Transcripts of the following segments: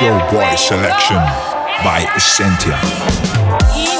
Show Boy Selection by Essentia.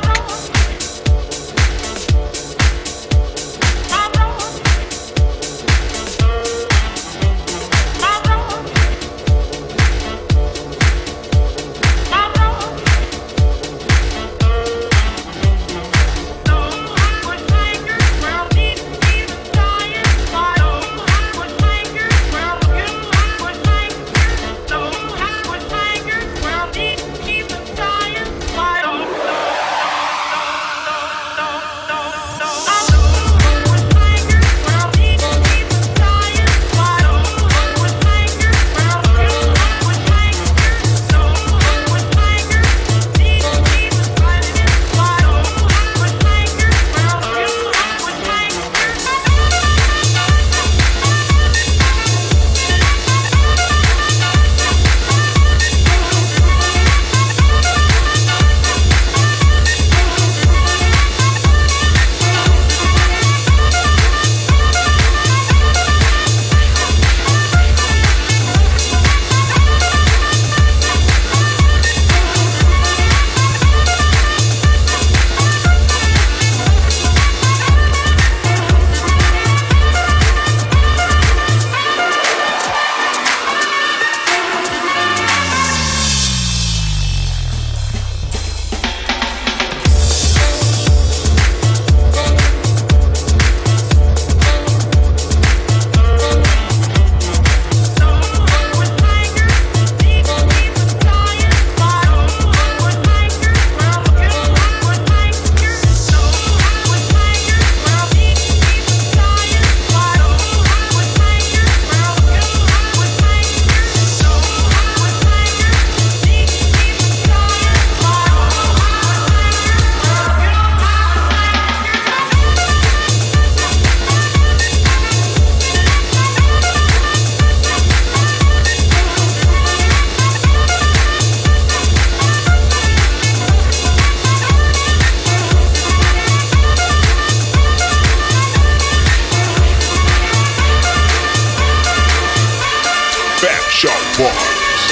Boys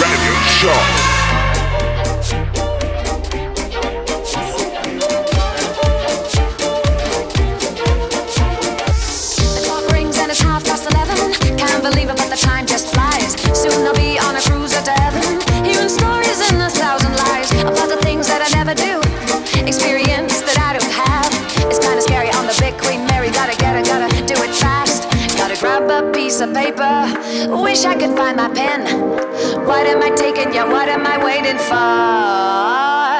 Radio Show. paper. Wish I could find my pen. What am I taking? Yeah, what am I waiting for?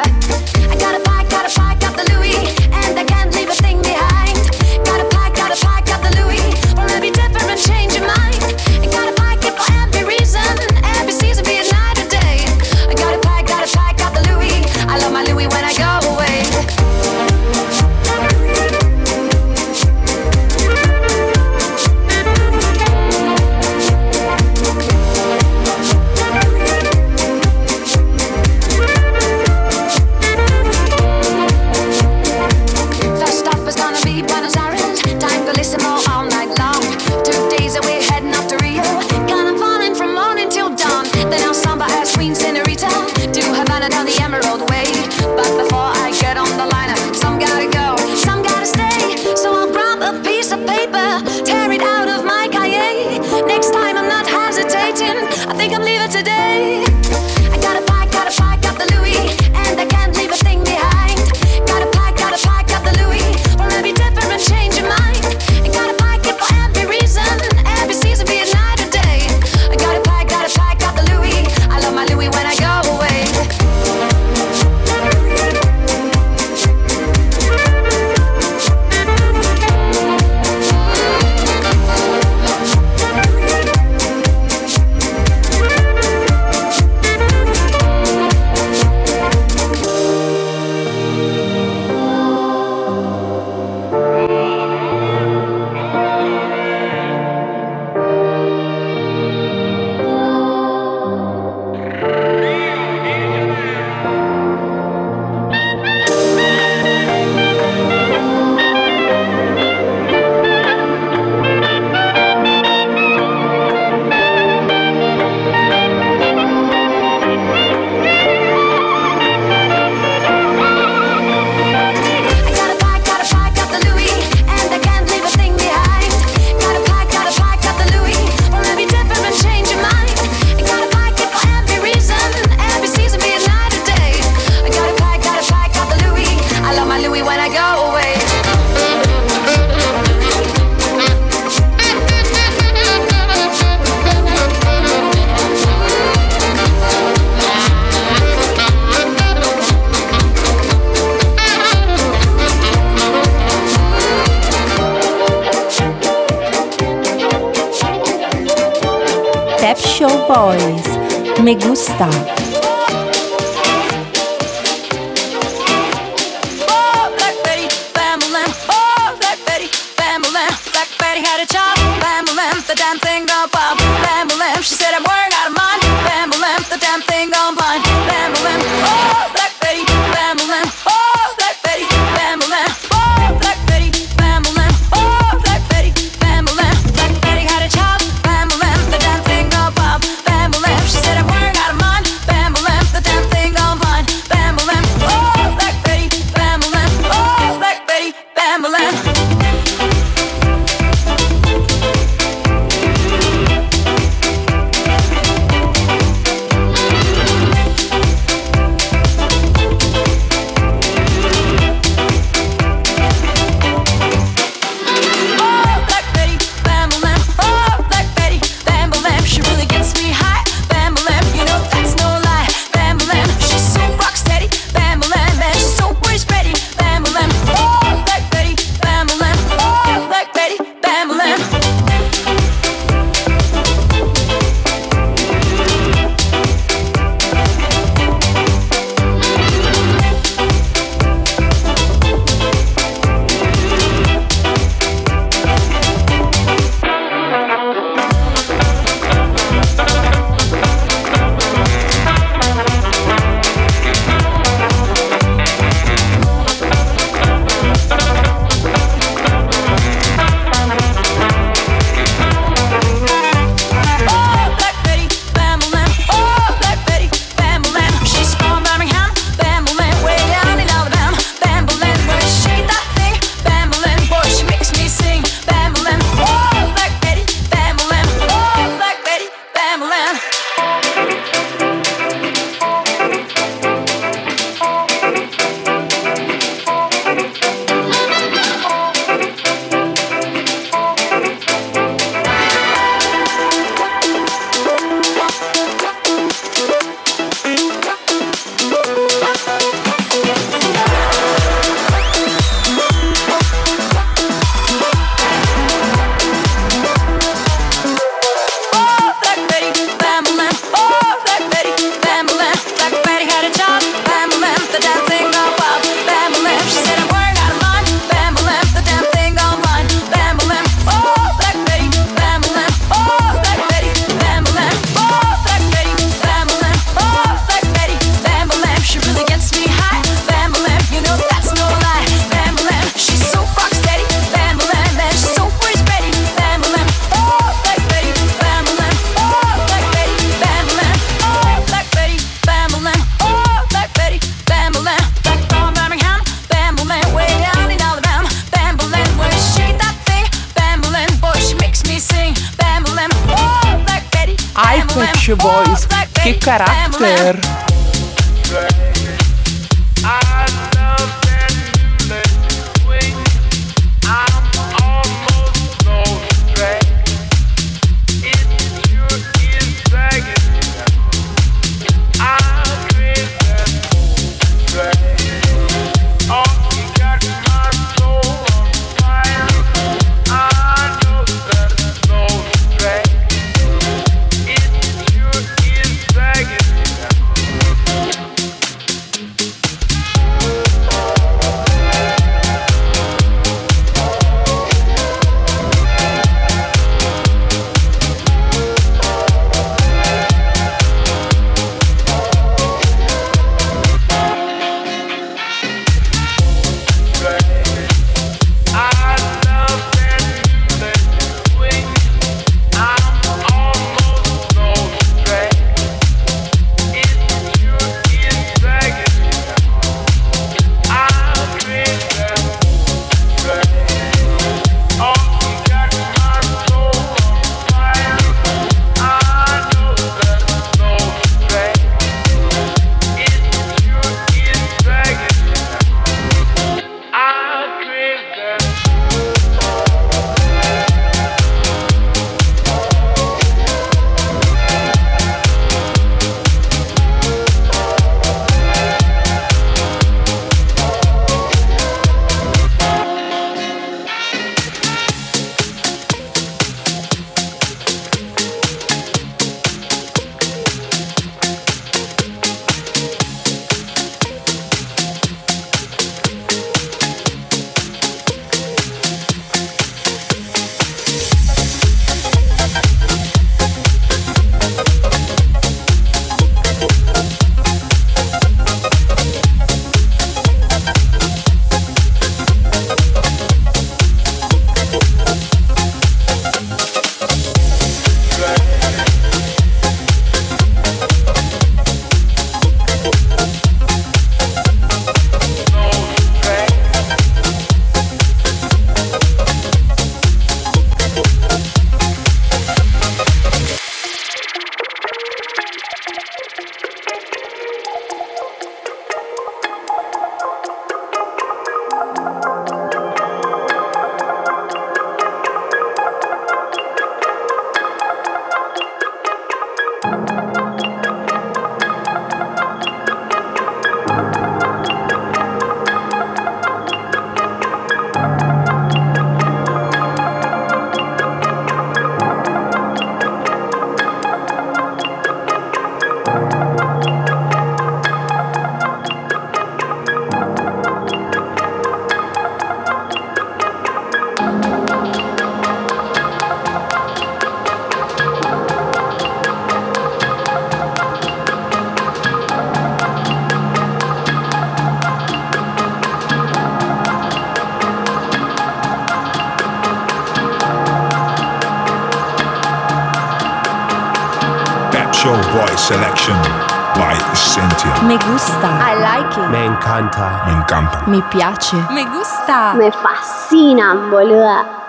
encanta. Me encanta. Me piace. Me gusta. Me fascina, boluda.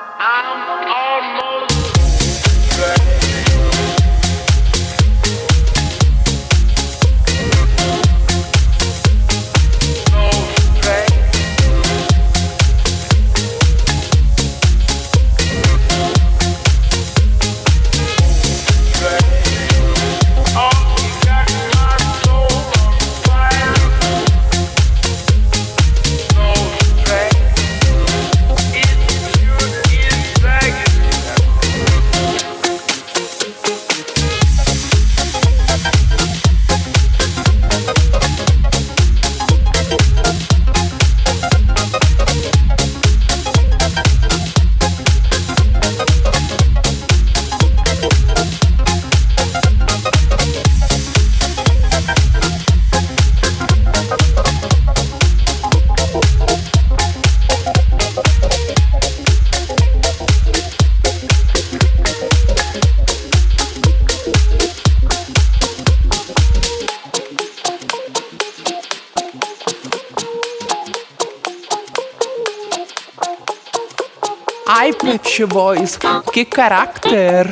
Deutsche Que caráter!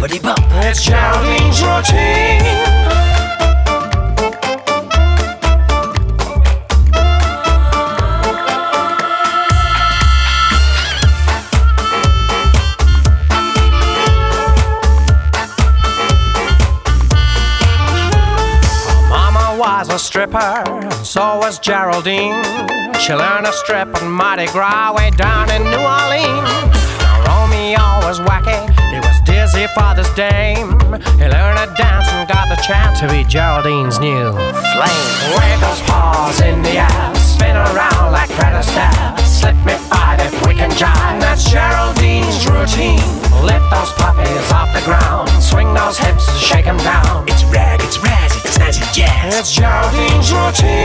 Thumpity bump. It's Geraldine's routine. Mama was a stripper, so was Geraldine. She learned to strip on Mardi Gras way down in New Orleans. Romeo was wacky, he was dizzy for this dame. He learned to dance and got the chance to be Geraldine's new flame. Wave those paws in the air, spin around like Fred Astaire. Slip me five if we can jive. That's Geraldine's routine. Lift those puppies off the ground, swing those hips and shake 'em down. It's rag, it's razz, it's snazzy jazz. It's Geraldine's routine.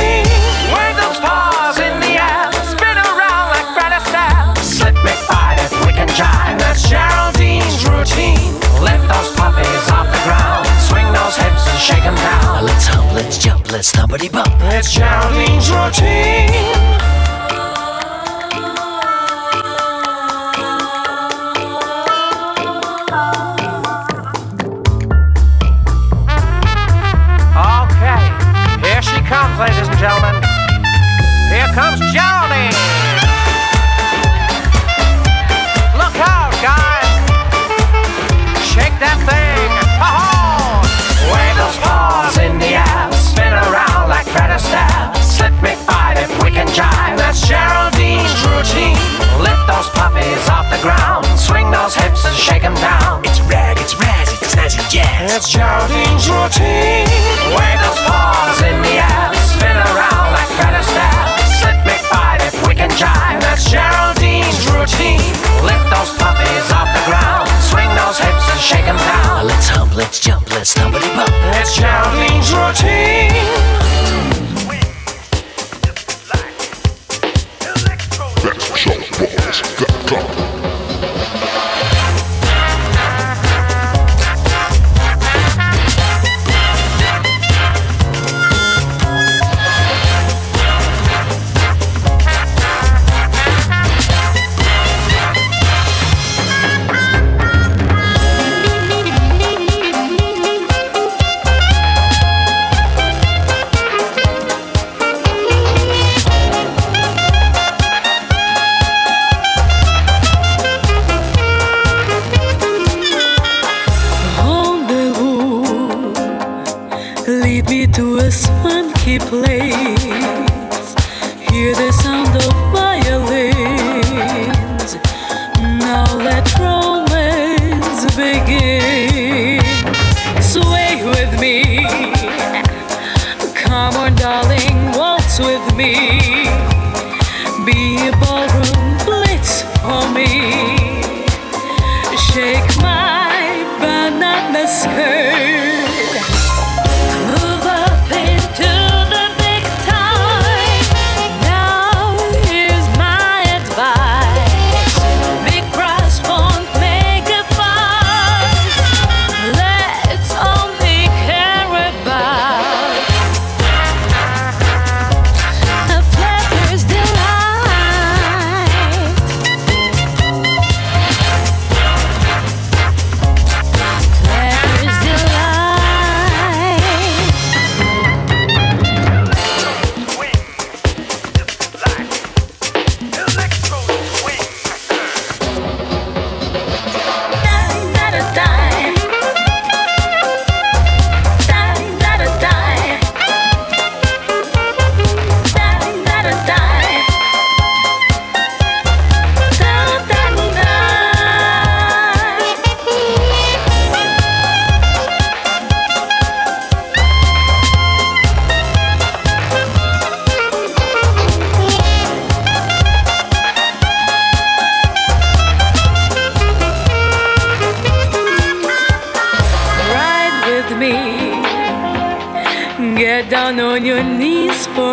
Let's hump, let's jump, let's thumpity bump. It's Geraldine's routine. Okay, here she comes, ladies and gentlemen. Here comes Geraldine. Jive. That's Geraldine's routine. Lift those puppies off the ground. Swing those hips and shake 'em down. It's rag, it's razz, it's snazzy jazz. It's Geraldine's routine. Wave those paws in the air. Spin around like Fred Astaire. Slip me five if we can jive. That's Geraldine's routine. Lift those puppies off the ground. Swing those hips and shake 'em down. Let's hump, let's jump, let's thumpity bump. It's Geraldine's routine. Rendezvous, swanky place.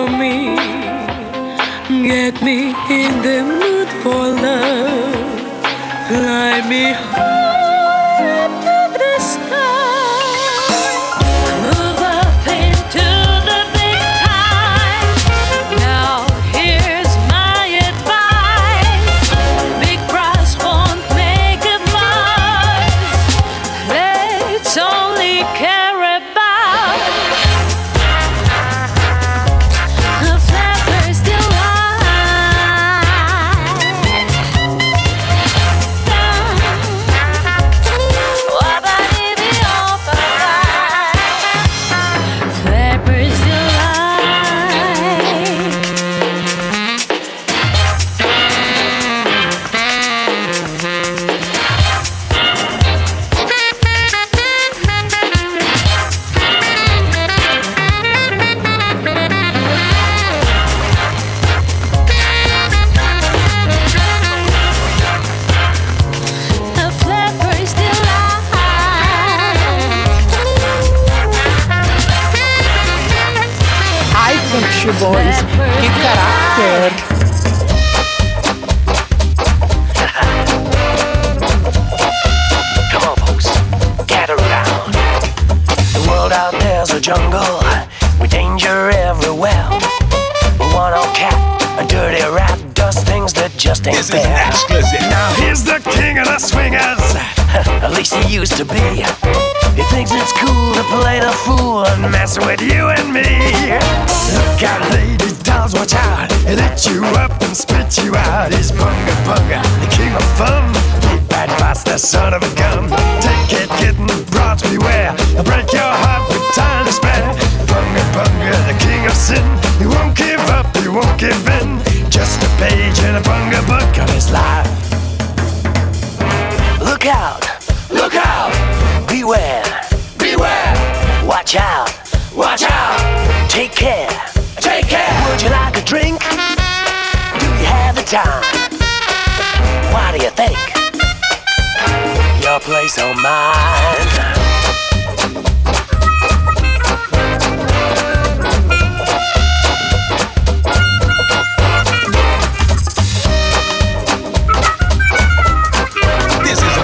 For me. Get me in the mood for love. Fly me high the son of a gun. Take it, kitten, broads beware. I'll break your heart with time to spare. Bunga Bunga, the king of sin. He won't give up, he won't give in. Just a page in a Bunga book of his life. Look out, look out, beware, beware. Watch out, watch out. Take care, take care. Would you like a drink? Do you have the time? What do you think? Your place or mine? This is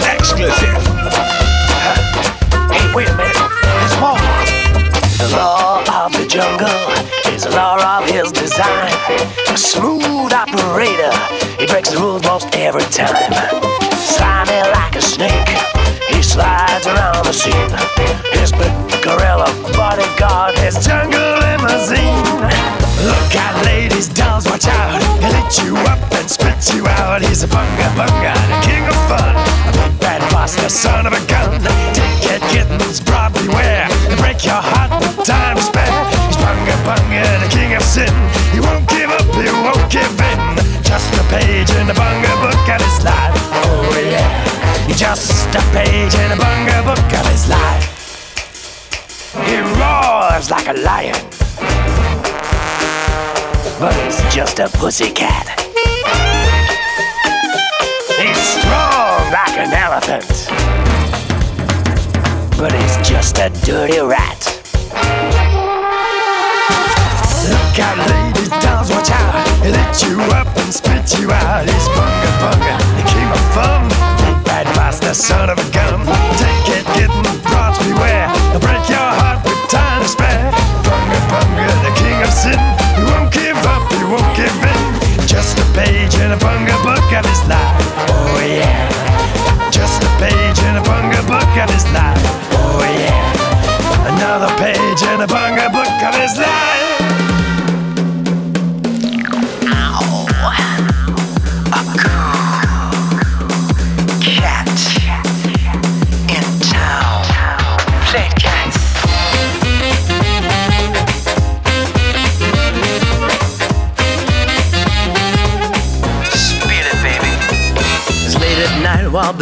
bodyguard, his jungle limousine. Look out, ladies, dolls, watch out. He'll eat you up and spit you out. He's a bunga bunga, the king of fun. A big bad boss, the son of a gun. Take it, kittens, broad beware. He'll break your heart with time to spare. He's bunga bunga, the king of sin. He won't give up, he won't give in. Just a page in the bunga book of his life. Oh yeah, just a page in the bunga book of his life. Roars like a lion But he's just a pussycat. He's strong like an elephant. But he's just a dirty rat. Look out, ladies, dolls, watch out. He'll eat you up and spit you out. He's Bunga Bunga, the king of fun. Bad boss, the son of a gun. Take it, kitten, in a Bunga book of his life. Oh yeah. Just a page in a Bunga book of his life. Oh yeah. Another page in a Bunga book of his life.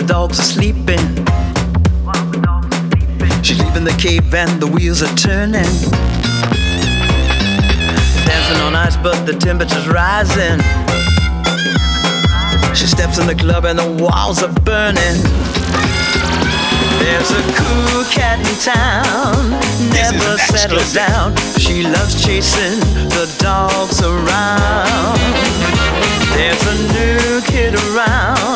Dogs are sleeping. She's leaving the cave and the wheels are turning. Dancing on ice, but the temperature's rising. She steps in the club and the walls are burning. There's a cool cat in town, never settle down. She loves chasing the dogs around. There's a new kid around,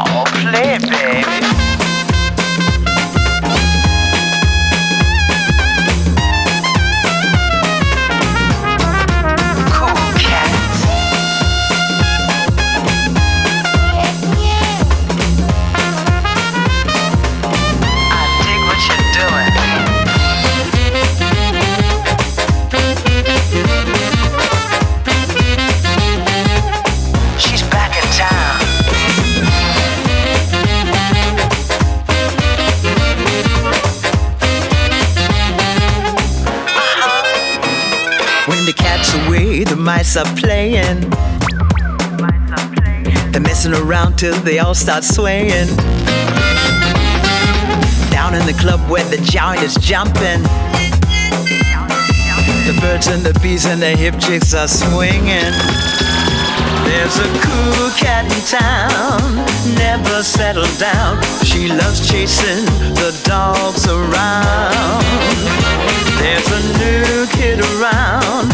Till they all start swaying. Down in the club where the giant is jumping. The birds and the bees and the hip chicks are swinging. There's a cool cat in town, never settled down. She loves chasing the dogs around. There's a new kid around,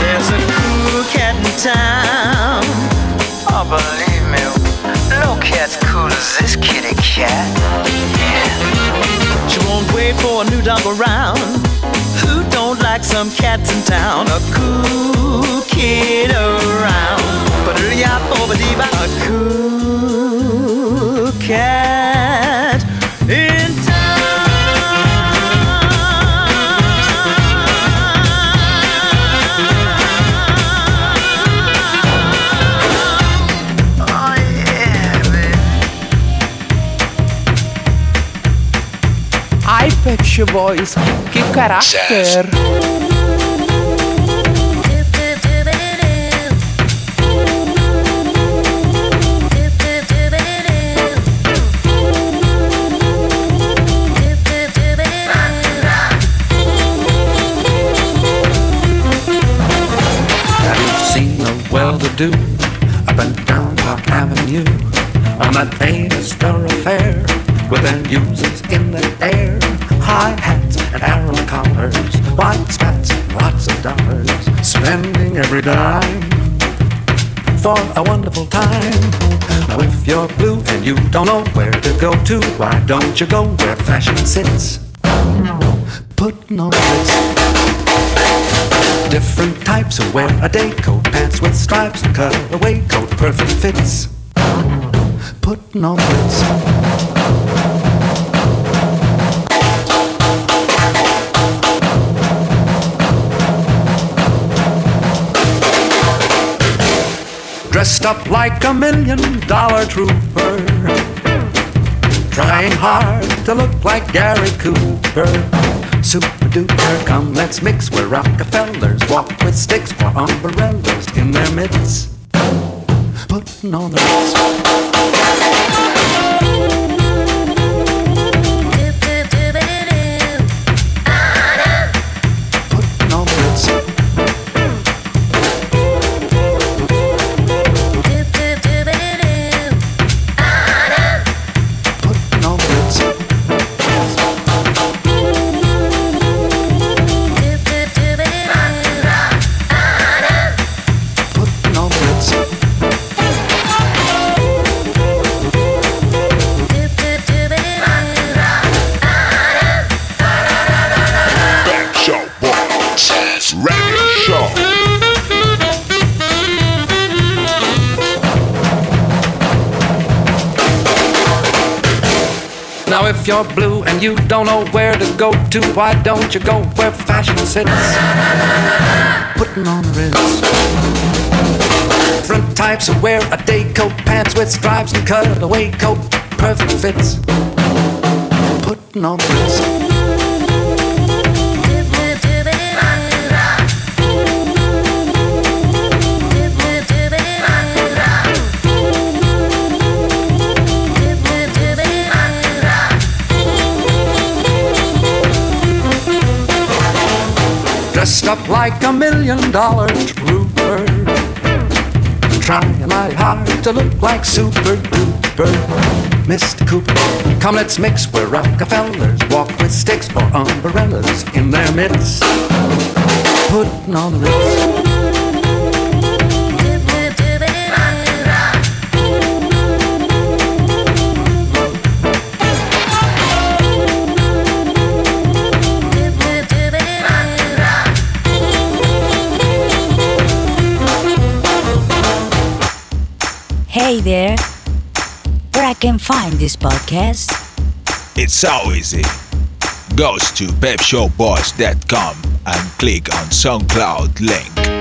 There's a cool cat in town. Oh, believe me, no cat's cool as this kitty cat. Some cats in town? A cool kid around. But a cool cat in Ai, Pet Shop Boys, que caráter! Have well-to-do up and down Park Avenue on that famous thoroughfare with their users in the air, high hats and arrow collars, white spats and lots of dollars, spending every dime for a wonderful time. Now if you're blue and you don't know where to go to, why don't you go where fashion sits? Putting on Ritz. Different types who wear a day coat, pants with stripes, and cutaway coat, perfect fits. Putting on Ritz. Dressed up like a million dollar trooper. Trying hard to look like Gary Cooper. Duper, come let's mix where Rockefellers walk with sticks or umbrellas in their midst. Putting on the Ritz. you're blue and you don't know where to go to, why don't you go where fashion sits? Putting on a rinse. Different types of wear a day coat, pants with stripes and cutaway coat, perfect fits. Putting on a. dressed up like a million dollar trooper. Trying my heart to look like Super Duper. Mr. Cooper, come let's mix where Rockefellers walk with sticks or umbrellas in their midst. Putting on the Hey there, where I can find this podcast? It's so easy. Goes to pepshowboys.com and click on SoundCloud link.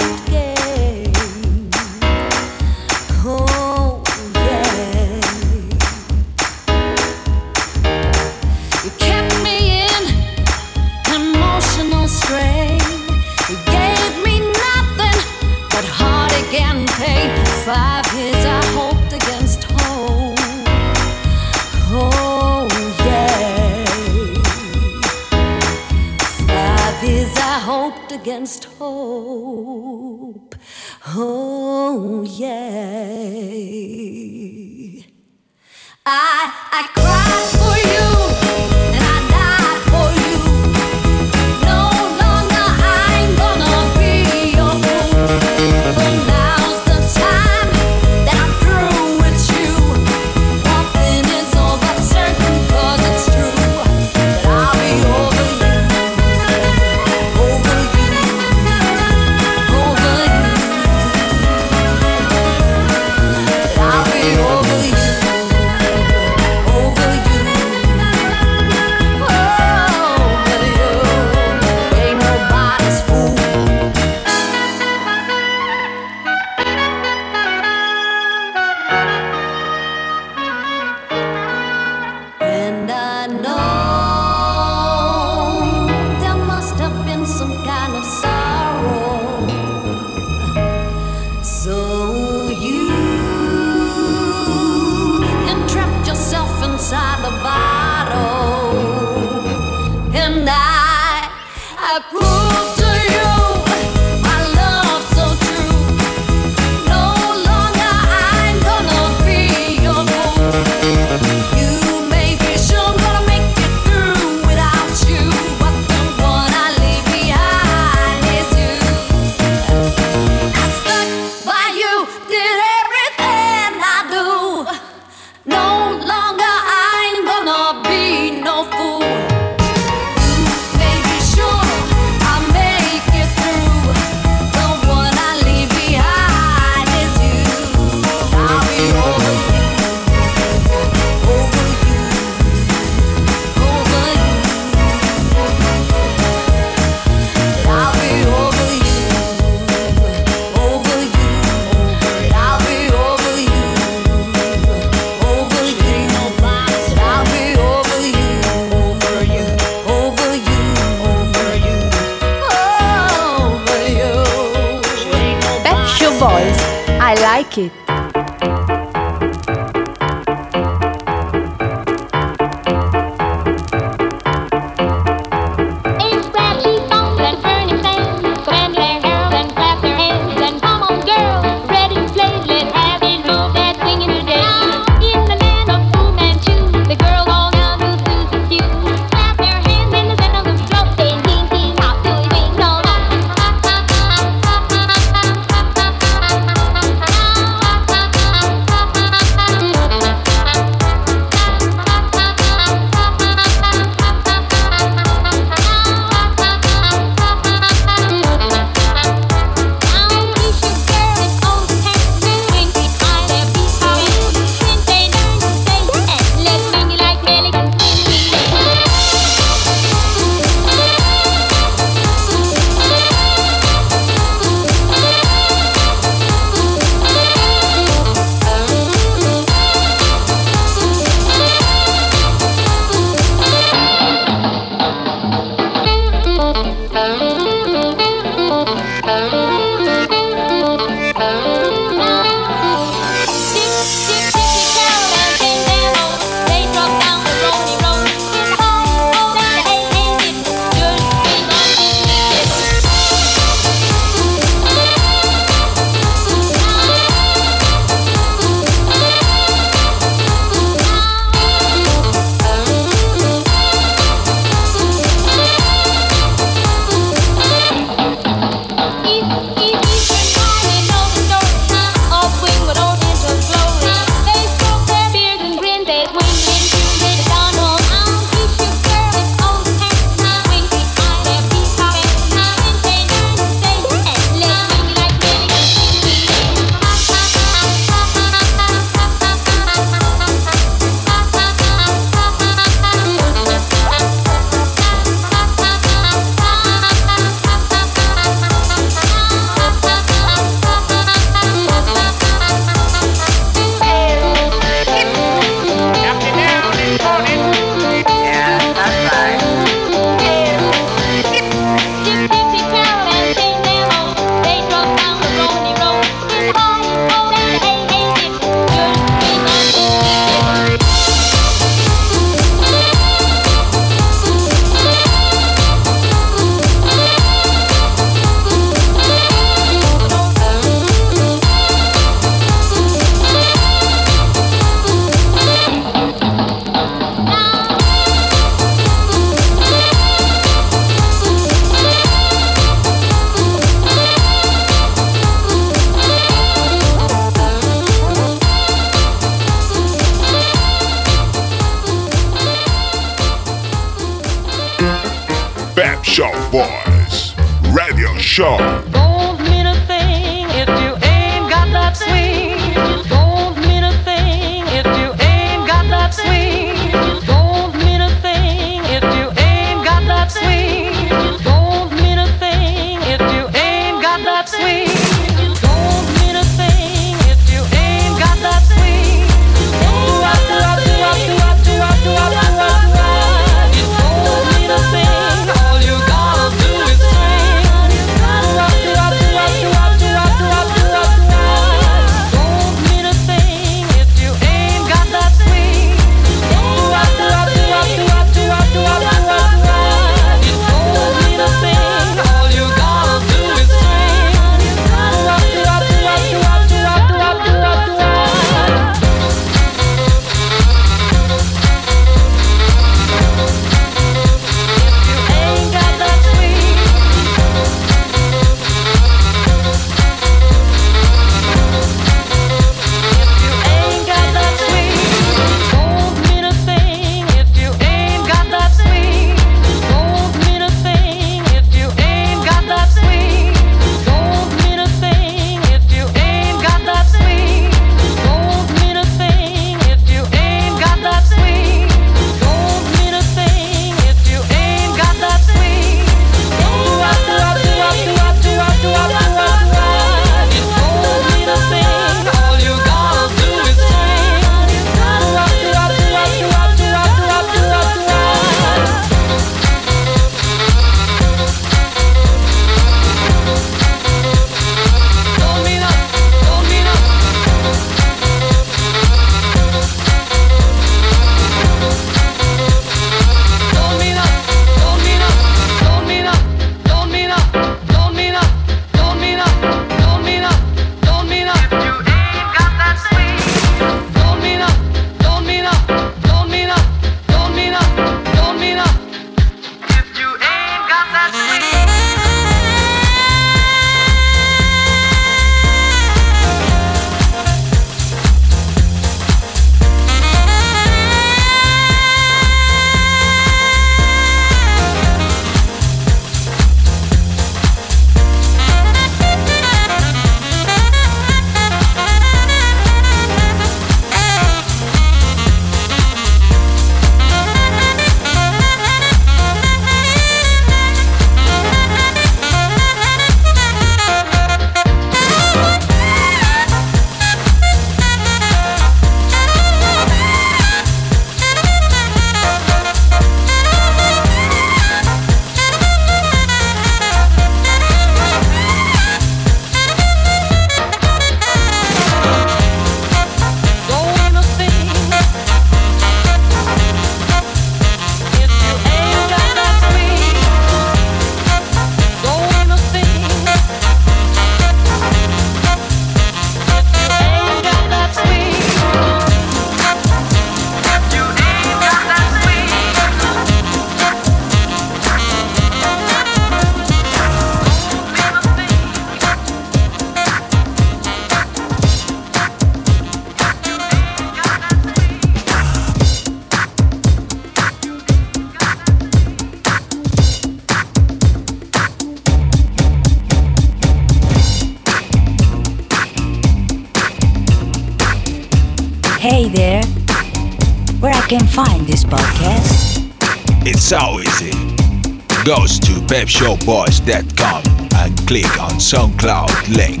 webshowboys.com and click on SoundCloud link.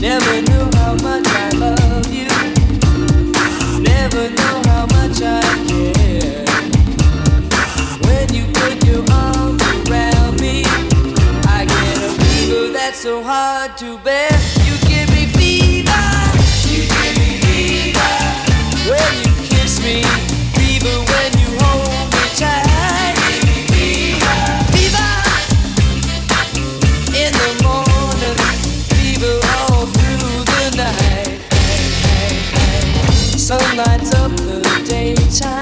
Never knew how much I love you. Never how much I care. When you put your arms around me, I get a fever that's so hard to bear. lights up the daytime.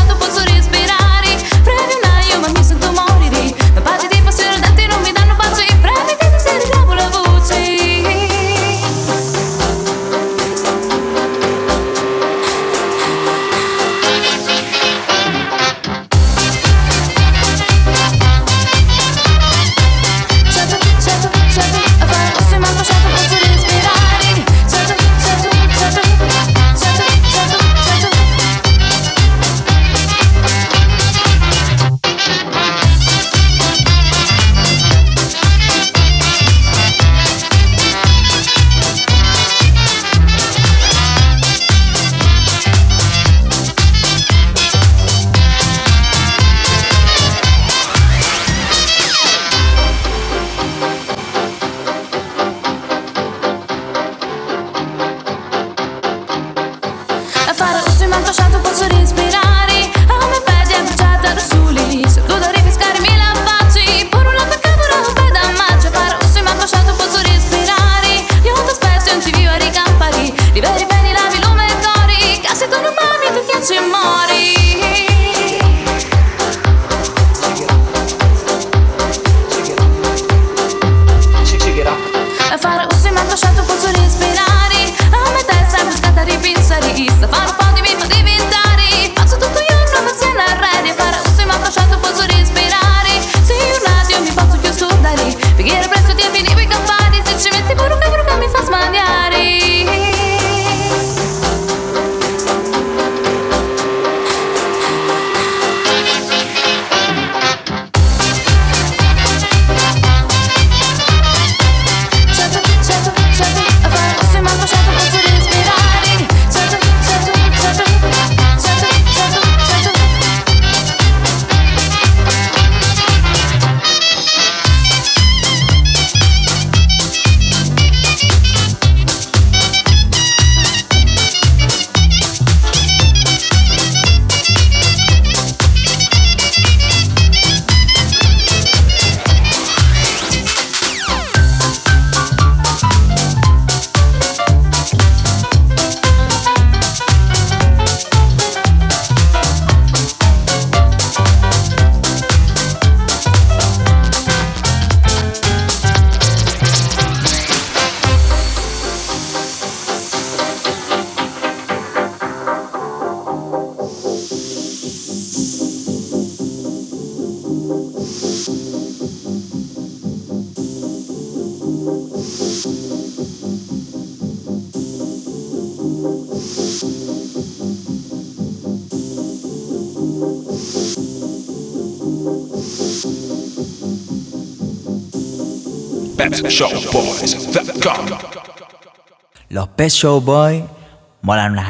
fare un semana chato Los Pet Show Boy molan unas